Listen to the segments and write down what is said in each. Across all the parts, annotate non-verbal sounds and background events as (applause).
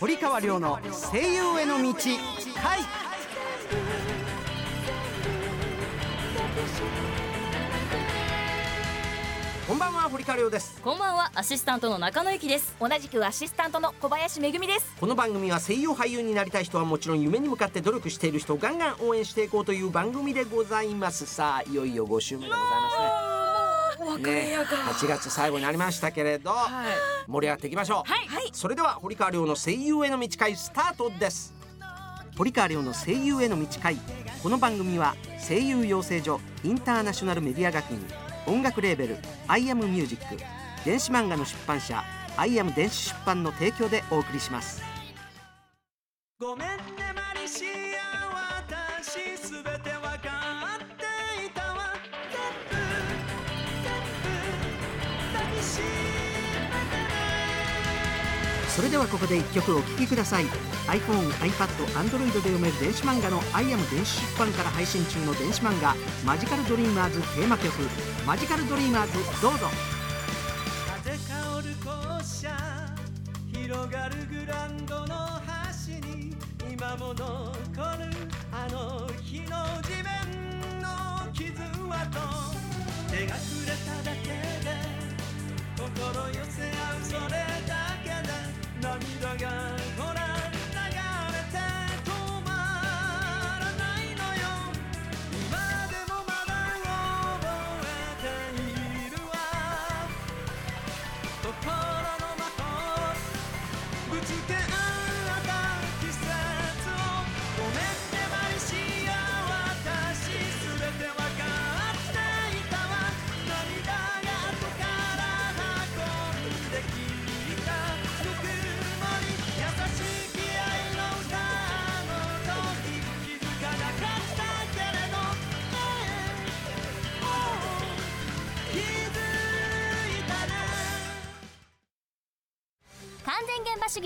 堀川亮の声優への道回。こんばんは堀川亮です。こんばんはアシスタントの中野由紀です。同じくアシスタントの小林めぐみです。この番組は声優俳優になりたい人はもちろん夢に向かって努力している人をガンガン応援していこうという番組でございます。さあいよいよ5週目でございますねね。8月最後になりましたけれど、盛り上がっていきましょう、はい。それでは堀川亮の声優への道会スタートです。堀川亮の声優への道会。この番組は声優養成所インターナショナルメディア学院音楽レーベル「 IAM MUSIC 」電子漫画の出版社「IAM 電子出版」の提供でお送りします。ごめんねマリシアそれではここで一曲お聴きください。iPhone、iPad、Android で読める電子漫画の「アイアム電子出版」から配信中の電子漫画「マジカルドリーマーズ」テーマ曲「マジカルドリーマーズ」どうぞ。風香る校舎広がるグランドの端に今も残るあの日の地面の傷跡。手が触れただけ心寄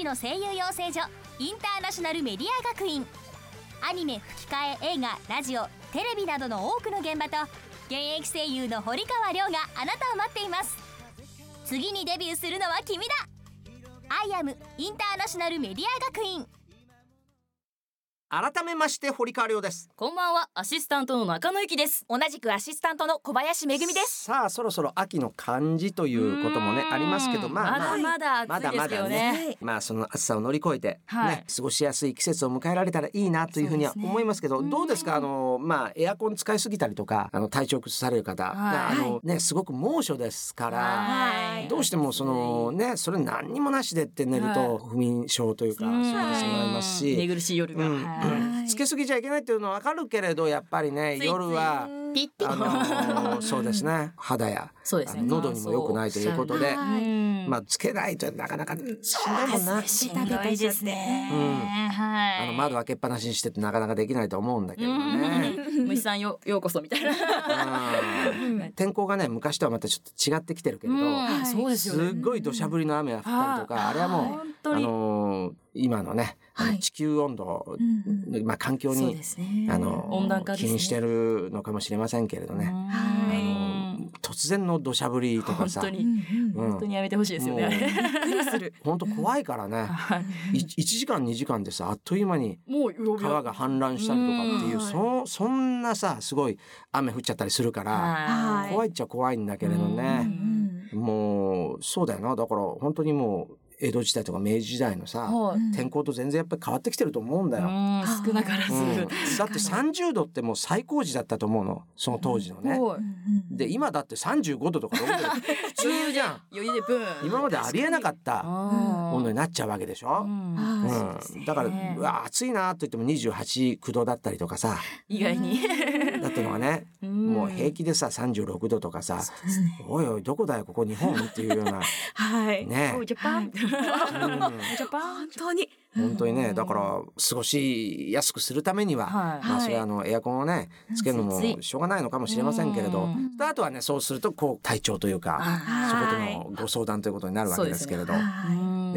の声優養成所インターナショナルメディア学院。アニメ吹き替え映画ラジオテレビなどの多くの現場と現役声優の堀川亮があなたを待っています。次にデビューするのは君だ。アイアムインターナショナルメディア学院。改めまして堀川亮です。こんばんはアシスタントの中野由紀です。同じくアシスタントの小林めぐみです。さあそろそろ秋の漢字ということもねうん。ありますけどまあまだまだ暑いですけどね。まあその暑さを乗り越えて、はい。ね過ごしやすい季節を迎えられたらいいなというふうには思いますけどどうですか？あのまあエアコン使いすぎたりとかあの体調崩される方、はい。あのねすごく猛暑ですから。はい。どうしてもそのねそれ何にもなしでって寝ると不眠症というかそううんなってしまいますし、寝苦しい夜が、うん Yeah. つけすぎちゃいけないっていうのはわかるけれどやっぱりね夜はピッピあの (laughs) そうですね。肌やそうですね。あの喉にも良くないということで、う。んまあつけないとなかなかしんどいもんな。しんどいですね、うん。はいあの窓開けっぱなしにしてってなかなかできないと思うんだけどね。うん。虫さんよようこそみたいな。うん。天候がね昔とはまたちょっと違ってきてるけれど、すよね。すっごい土砂降りの雨が降ったりとか、あれはもうあのー今のね、地球温度、うん。まあ環境に、すね。あのー温暖化ね。気にしてるのかもしれませんけれどね。突然の土砂降りとかさ、本当に、うん本当にやめてほしいですよね。本当怖いからね。はいい1時間2時間でさあっという間にもう川が氾濫したりとかっていううん。そそんなさすごい雨降っちゃったりするからはい。怖いっちゃ怖いんだけれどね。もうそうだよな。だから本当にもう江戸時代とか明治時代のさはい天候と全然やっぱり変わってきてると思うんだよ。うん少なからず。うんだって30度ってもう最高時だったと思うのその当時のね。はいで今だって35度とか6度 (laughs) 普通じゃん。余裕でブーン。今までありえなかった温温度になっちゃうわけでしょ？うんうん、だからうわ暑いなと言っても28、9度だったりとかさ意外に。だってのがね、もう平気でさ36度とかさ、おいおいどこだよここ日本っていうような。(laughs) はい。ね。ジャパン？うん。ジャパン？本当に。本当にねだから過ごしやすくするためには、はい。まあそれはあのエアコンをねつけるのもしょうがないのかもしれませんけれど、うん。であとはねそうするとこう体調というか、はそことのご相談ということになるわけですけれど、そうです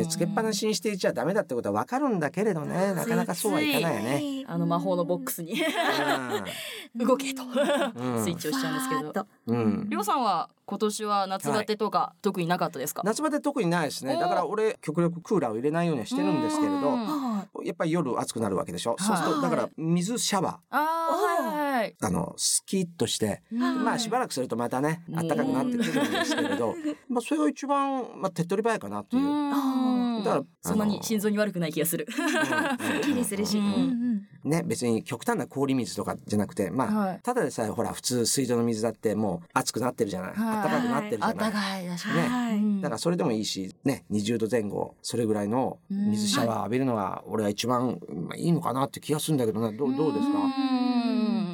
ねでつけっぱなしにしていちゃダメだってことはわかるんだけれどね。なかなかそうはいかないよね。あの魔法のボックスに。(laughs) 動けと、うん。スイッチをしちゃうんですけど。うん。りょうさんは今年は夏バテとか特になかったですか？夏場で特にないですね。おだから俺極力クーラーを入れないようにはしてるんですけれどやっぱり夜暑くなるわけでしょ、はいそう。するとだから水シャワああはいはい。ーあのスキッとしてまあしばらくするとまたねうん暖かくなってくるんですけれどまあそれが一番、まあ、手っ取り早いかなという。うん。だからそんなに心臓に悪くない気がする。うん。い。(laughs) きりするし。うん。うんね別に極端な氷水とかじゃなくてまあ、はい。ただでさえほら普通水道の水だってもう熱くなってるじゃない、はい。暖かくなってるじあゃない。ったかい確うんかに。はい。うん。だからそれでもいいしね20度前後それぐらいの水シャワー浴びるのが俺は一番まあいいのかなって気がするんだけどねどうどうですか？うん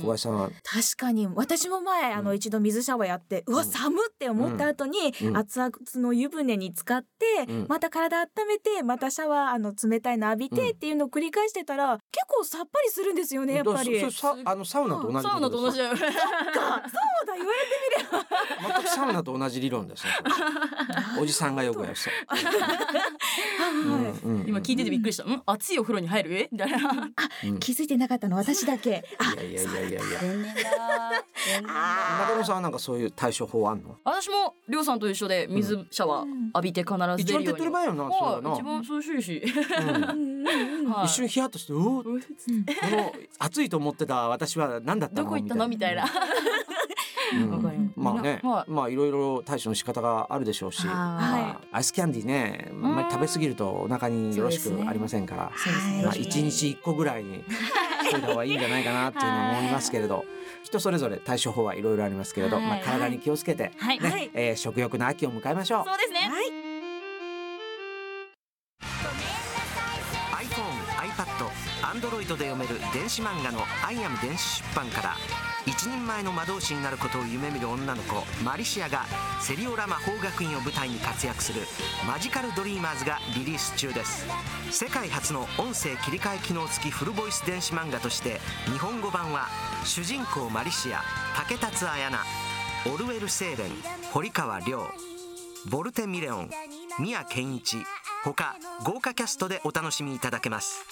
小林さんは確かに。私も前あの一度水シャワーやって、うわうん寒って思った後に、うん。熱々の湯船に浸かって、うん。また体温めてまたシャワーあの冷たいの浴びてうん。っていうのを繰り返してたら結構さっぱりするんですよねやっぱり。あのサウナと同じサウナと同じだよ。かそうだ言われて全くサウナと同じ理論ですねおじさんがよくやるは。い今聞いててびっくりした。ん？熱いお風呂に入る？えみたいな。うん。気づいてなかったの私だけ。あいやいやいやいやいや。天然だ。中野さんはなんかそういう対処法あんの？私もりょうさんと一緒で水シャワー浴びて必ず一番手っ出るように。取り早いよなそれはなはい一番涼しいし。一瞬ヒヤッとして「おおこの暑いと思ってた私は何だったの?」どこ行ったのみたいな。まあね、はい。まあいろいろ対処の仕方があるでしょうし、アイスキャンディーね、あんまり食べ過ぎるとお腹によろしくありませんから、まあ一日一個ぐらいに。し (laughs) といた方がいいんじゃないかなっていうのは思いますけれど、人それぞれ対処法はいろいろありますけれど、はい。まあ体に気をつけて、はい。ね、はい。えー食欲の秋を迎えましょう。そうですね。iPhone、iPad、Android で読める電子漫画の「IAM 電子出版」から一人前の魔導士になることを夢見る女の子マリシアがセリオラ魔法学院を舞台に活躍する「マジカルドリーマーズ」がリリース中です。世界初の音声切り替え機能付きフルボイス電子漫画として日本語版は主人公マリシア竹達彩奈オルウェル・セーレン堀川亮ボルテ・ミレオン宮健一他豪華キャストでお楽しみいただけます。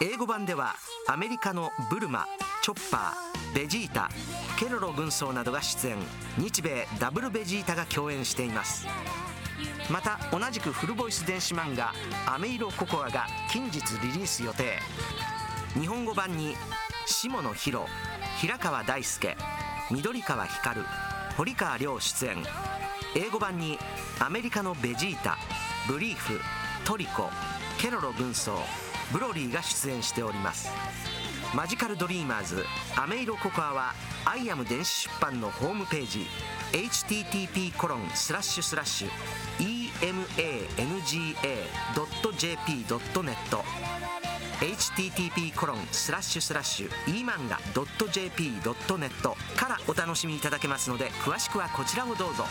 英語版ではアメリカのブルマチョッパーベジータケロロ軍曹などが出演。日米ダブルベジータが共演しています。また同じくフルボイス電子漫画「アメイロココア」が近日リリース予定。日本語版に下野紘平川大輔緑川光堀川亮出演。英語版にアメリカのベジータブリーフトリコケロロ軍曹ブロリーが出演しております。マジカルドリーマーズアメイロココアは IAM 電子出版のホームページ http コロンスラッシュスラッシュ emanga.jp.net http コロンスラッシュスラッシュ e 漫画 .jp.net からお楽しみいただけますので詳しくはこちらをどうぞ。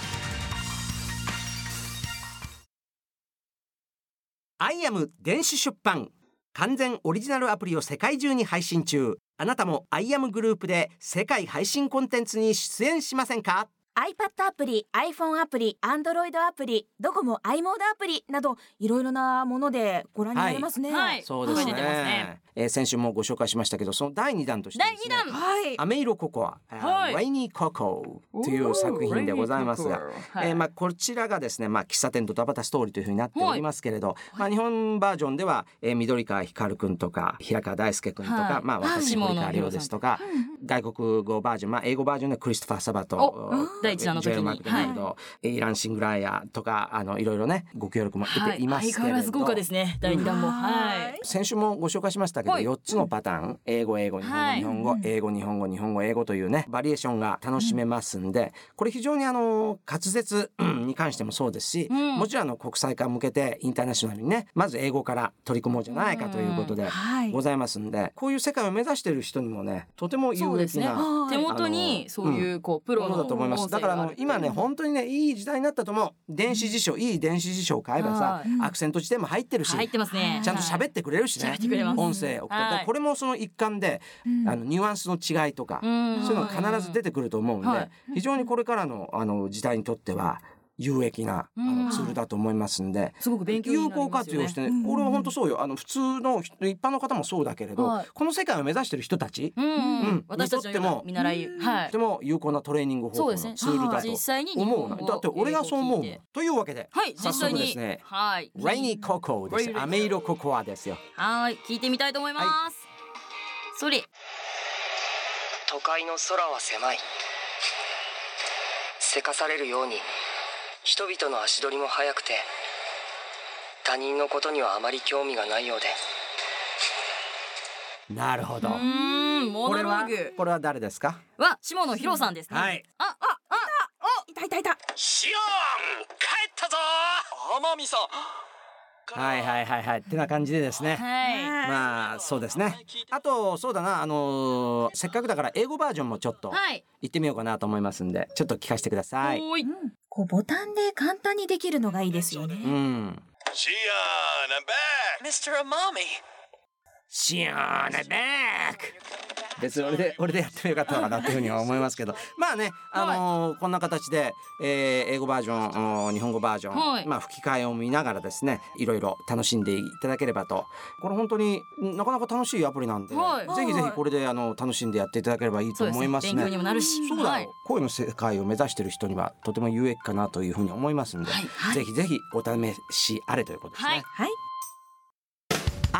アイアム電子出版。完全オリジナルアプリを世界中に配信中。あなたもアイアムグループで世界配信コンテンツに出演しませんか？iPad アプリ、iPhone アプリ、Android アプリ、ドコモ i モードアプリなどいろいろなものでご覧になれますね。はい。そうですね。えー先週もご紹介しましたけどその第2弾としてですね第二弾。はい。アメイロココア、はい。レイニーココという作品でございますが、えーまあこちらがですねまあ喫茶店ドタバタストーリーというふうになっておりますけれど、まあ日本バージョンでは、えー、緑川光くんとか平川大輔くんとか、はい。まあ私はい森川亮ですとか、外国語バージョンまあ英語バージョンでクリストファー・サバとお第一弾の時に。ジョエルマクドナルド、エイラン・シングライアとかあのいろいろねご協力も得ていますけれど、相変わらず豪華ですね。第二弾も。はい。先週もご紹介しましたけど、はい。4つのパターン。英語英語日本語、はい。日本語。英語日本語日本語英語というねバリエーションが楽しめますんで、これ非常にあの滑舌に関してもそうですし、うん。もちろんあの国際化向けてインターナショナルにねまず英語から取り組もうじゃないかということではい。ございますんで、こういう世界を目指している人にもねとても有益な。はい手元にそういうこうプロのものだと思います。だからあの今ね本当にねいい時代になったと思う。電子辞書いい電子辞書を買えばさはい。アクセント辞典も入ってるし、入ってますね。ちゃんと喋ってくれるしね。音声を送ったはい。らこれもその一環で、あのニュアンスの違いとか、うん。そういうのが必ず出てくると思うんで、はい。非常にこれからのあの時代にとっては有益なあのツールだと思いますんで、すごく勉強に有なりますよね。効活用して、ね、俺は本当そうよ。あの普通の人一般の方もそうだけれど、はい。この世界を目指してる人たち。うん。うん、うん。私たちのような見習い、はい。とても有効なトレーニング方法のツールだ実際にと思うな。だって俺がそう思うというわけで、はい実早際に。速ですね。はい。レイニーココですレイニーアメイロココアですよ。はい。聞いてみたいと思います、はそれ都会の空は狭い。せかされるように人々の足取りも速くて他人のことにはあまり興味がないようで。なるほど。うーんモノこれはローグ。これは誰ですか？は下野紘さんですね、はい。あああいたいたいた。シオン帰ったぞ天海さんはいはいはいはい。ってな感じでですね。はい。まあそうですね。あとそうだな。あのーせっかくだから英語バージョンもちょっとはい。行ってみようかなと思いますんでちょっと聞かせてください。おーいこうボタンで簡単にできるのがいいですよね。うん。Shion, I'm back! Mr. Amami シオーネベック。別に俺で俺でやってもよかったのかなっていうふうには思いますけど。(laughs) まあねあのーこんな形で、えー英語バージョンお日本語バージョン、はい。まあ吹き替えを見ながらですねいろいろ楽しんでいただければと。これ本当になかなか楽しいアプリなんで、はい。ぜひぜひこれであの楽しんでやっていただければいいと思いますね。勉強にもなるし。そうだ。よ、はい。声の世界を目指している人にはとても有益かなというふうに思いますんで、はい。ぜひぜひお試しあれということですね。はい。はい。ア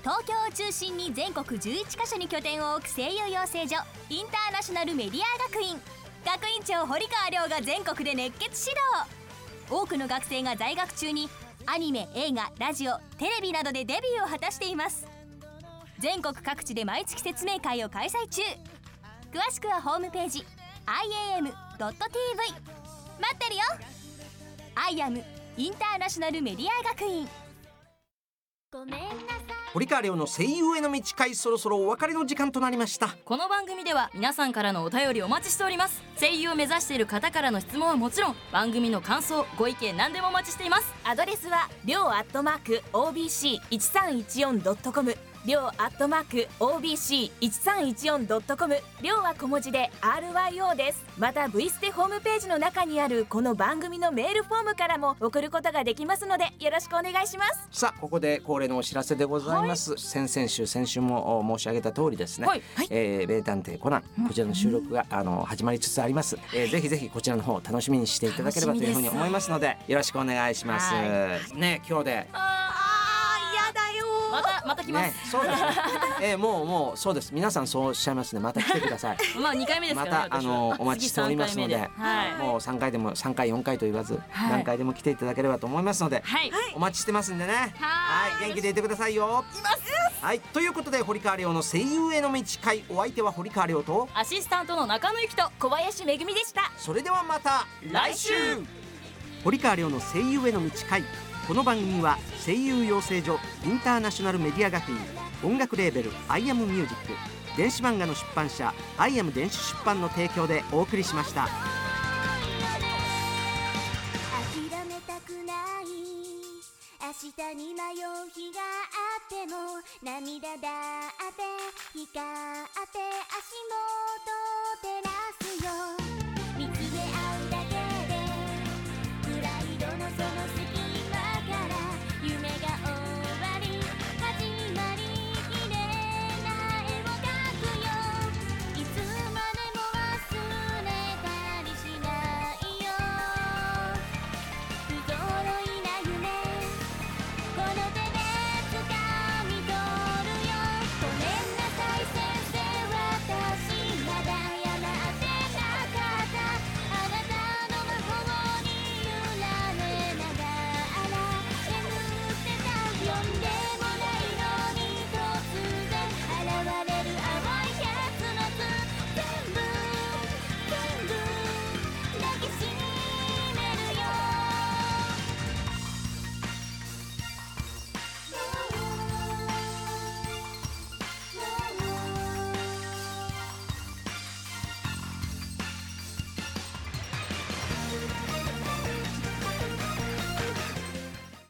東京を中心に全国11カ所に拠点を置く声優養成所インターナショナルメディア学院。学院長堀川亮が全国で熱血指導。多くの学生が在学中にアニメ映画ラジオテレビなどでデビューを果たしています。全国各地で毎月説明会を開催中。詳しくはホームページ iam.tv 待ってるよ。アイアムインターナショナルメディア学院。ごめんなさい。堀川亮の声優への道会そろそろお別れの時間となりました。この番組では皆さんからのお便りお待ちしております。声優を目指している方からの質問はもちろん番組の感想ご意見何でもお待ちしています。アドレスはりょうアットマーク OBC1314.com りょうアットマーク OBC1314.com りょうは小文字で RYO です。また V ステホームページの中にあるこの番組のメールフォームからも送ることができますのでよろしくお願いします。さあここで恒例のお知らせでございます、先々週先週もお申し上げた通りですね、はい。えー名探偵コナンこちらの収録が、あの始まりつつあります、えーぜひぜひこちらの方楽しみにしていただければというふうに思いますのでよろしくお願いします、はね今日でまた来ます、ねそうですね、(laughs) えーもうもうそうです。皆さんそうおっしゃいますね。また来てください。(laughs) まあ2回目ですかまたあのお待ちしておりますのではい。もう3回でも3回4回と言わず、はい。何回でも来ていただければと思いますので、はい。お待ちしてますんでね。はい。元気でいてくださいよ。います。はい。ということで堀川亮の声優への道会お相手は堀川亮とアシスタントの中野由紀と小林めぐみでした。それではまた来週。堀川亮の声優への道 この番組は声優養成所インターナショナルメディア学院音楽レーベル「アイアムミュージック電子漫画の出版社「アイアム電子出版」の提供でお送りしました。諦めたくない明日に迷う日があっても涙だって光って足元照らすよ